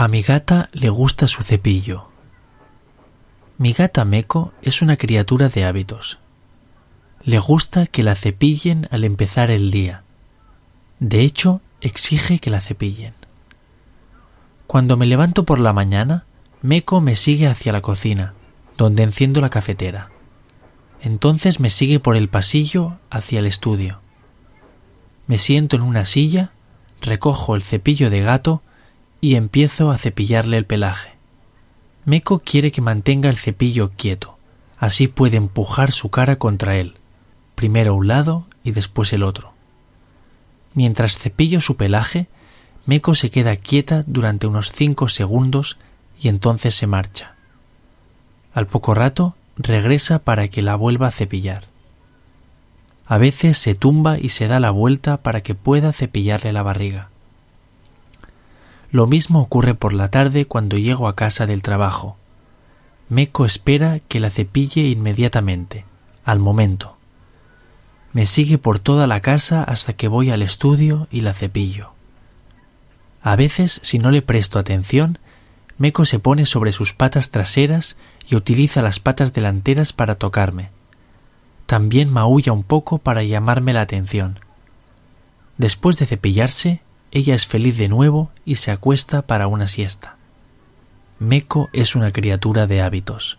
A mi gata le gusta su cepillo. Mi gata Meco es una criatura de hábitos. Le gusta que la cepillen al empezar el día. De hecho, exige que la cepillen. Cuando me levanto por la mañana, Meco me sigue hacia la cocina, donde enciendo la cafetera. Entonces me sigue por el pasillo hacia el estudio. Me siento en una silla, recojo el cepillo de gato y empiezo a cepillarle el pelaje. Meco quiere que mantenga el cepillo quieto, así puede empujar su cara contra él, primero un lado y después el otro. Mientras cepillo su pelaje, Meco se queda quieta durante unos cinco segundos y entonces se marcha. Al poco rato regresa para que la vuelva a cepillar. A veces se tumba y se da la vuelta para que pueda cepillarle la barriga. Lo mismo ocurre por la tarde cuando llego a casa del trabajo. Meco espera que la cepille inmediatamente, al momento. Me sigue por toda la casa hasta que voy al estudio y la cepillo. A veces, si no le presto atención, Meco se pone sobre sus patas traseras y utiliza las patas delanteras para tocarme. También maulla un poco para llamarme la atención. Después de cepillarse, ella es feliz de nuevo y se acuesta para una siesta. Meco es una criatura de hábitos.